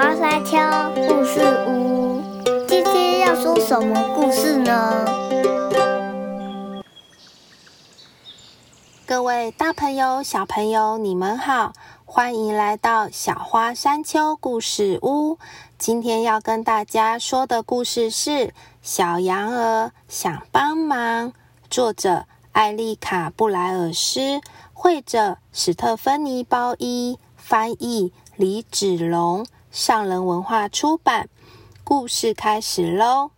花山丘故事屋，今天要说什么故事呢？各位大朋友、小朋友，你们好，欢迎来到小花山丘故事屋。今天要跟大家说的故事是《小羊儿想帮忙》，作者艾丽卡·布莱尔斯，绘者史特芬妮·包伊，翻译李子龙，上人文化出版。故事开始喽！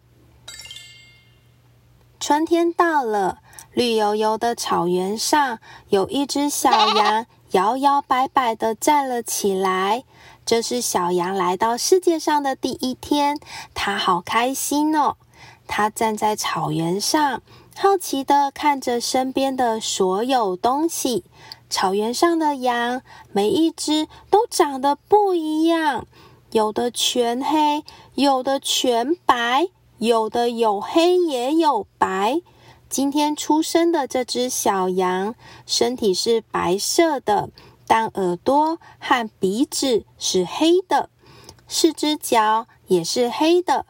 春天到了，绿油油的草原上有一只小羊，摇摇摆摆的站了起来。这是小羊来到世界上的第一天，它好开心哦！它站在草原上，好奇的看着身边的所有东西。草原上的羊，每一只都长得不一样，有的全黑，有的全白，有的有黑也有白。今天出生的这只小羊，身体是白色的。但耳朵和鼻子是黑的，四只脚也是黑的，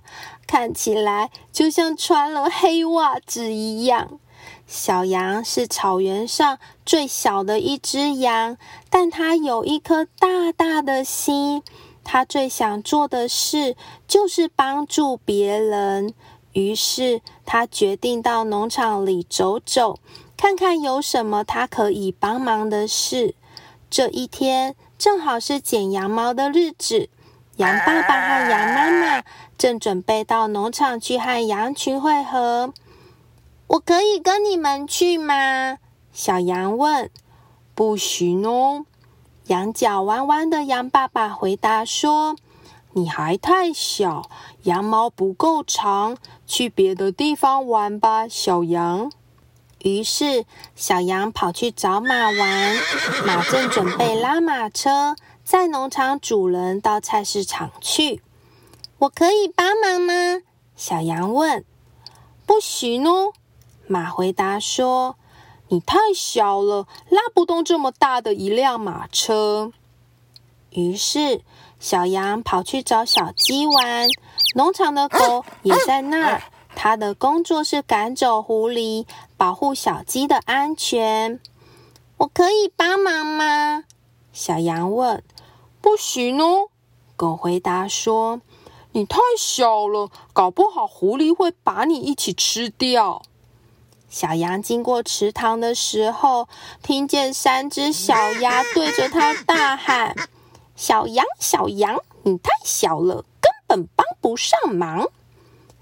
看起来就像穿了黑袜子一样。小羊是草原上最小的一只羊，但它有一颗大大的心。它最想做的事就是帮助别人。于是，它决定到农场里走走，看看有什么它可以帮忙的事。这一天正好是剪羊毛的日子，羊爸爸和羊妈妈正准备到农场去和羊群会合。我可以跟你们去吗？小羊问。不行哦，羊角弯弯的羊爸爸回答说：“你还太小，羊毛不够长，去别的地方玩吧，小羊。”于是，小羊跑去找马玩。马正准备拉马车，在农场主人到菜市场去。我可以帮忙吗？小羊问。不行哦，马回答说：“你太小了，拉不动这么大的一辆马车。”于是，小羊跑去找小鸡玩。农场的狗也在那儿。他的工作是赶走狐狸，保护小鸡的安全。我可以帮忙吗？小羊问。不行哦，狗回答说：“你太小了，搞不好狐狸会把你一起吃掉。”小羊经过池塘的时候，听见三只小鸭对着它大喊：“小羊，小羊，你太小了，根本帮不上忙。”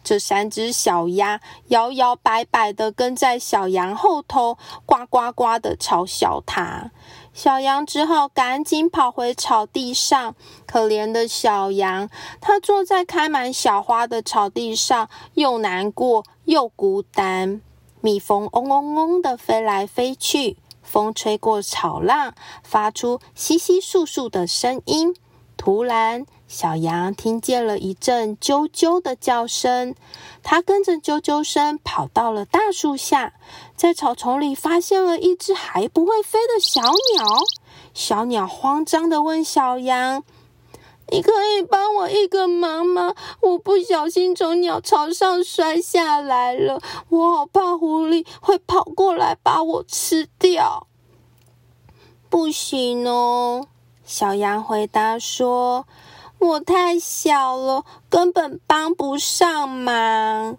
这三只小鸭摇摇摆摆的跟在小羊后头，呱呱呱的嘲笑它。小羊只好赶紧跑回草地上。可怜的小羊，它坐在开满小花的草地上，又难过又孤单。蜜蜂嗡嗡嗡的飞来飞去，风吹过草浪，发出窸窸窣窣的声音。突然，小羊听见了一阵啾啾的叫声，它跟着啾啾声跑到了大树下，在草丛里发现了一只还不会飞的小鸟。小鸟慌张的问小羊：“你可以帮我一个忙吗？我不小心从鸟巢上摔下来了，我好怕狐狸会跑过来把我吃掉。”“不行哦。”小羊回答说。我太小了，根本帮不上忙。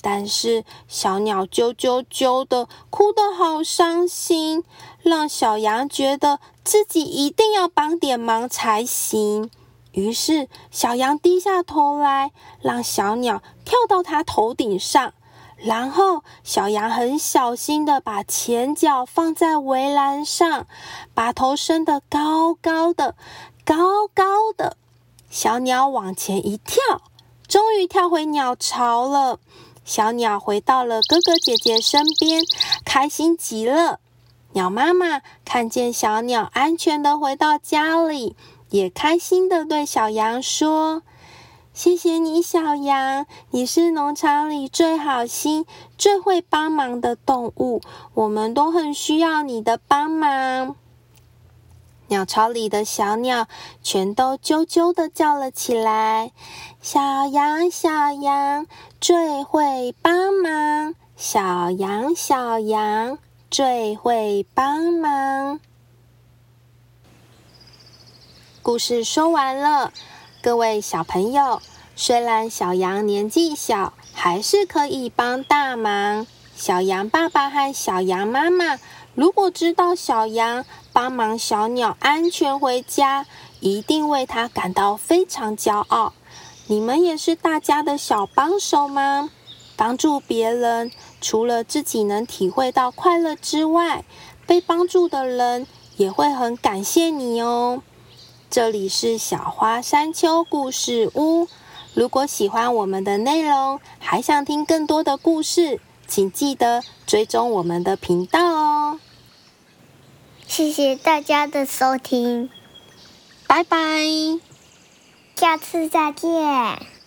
但是小鸟啾啾啾的，哭得好伤心，让小羊觉得自己一定要帮点忙才行。于是小羊低下头来，让小鸟跳到它头顶上，然后小羊很小心的把前脚放在围栏上，把头伸得高高的，高高的。小鸟往前一跳，终于跳回鸟巢了。小鸟回到了哥哥姐姐身边，开心极了。鸟妈妈看见小鸟安全的回到家里，也开心的对小羊说：“谢谢你，小羊，你是农场里最好心、最会帮忙的动物，我们都很需要你的帮忙。”鸟巢里的小鸟全都啾啾的叫了起来：“小羊，小羊，最会帮忙！小羊，小羊，最会帮忙！”故事说完了，各位小朋友，虽然小羊年纪小，还是可以帮大忙。小羊爸爸和小羊妈妈，如果知道小羊帮忙小鸟安全回家，一定为它感到非常骄傲。你们也是大家的小帮手吗？帮助别人，除了自己能体会到快乐之外，被帮助的人也会很感谢你哦。这里是小花山丘故事屋。如果喜欢我们的内容，还想听更多的故事。请记得追踪我们的频道哦！谢谢大家的收听，拜拜，下次再见。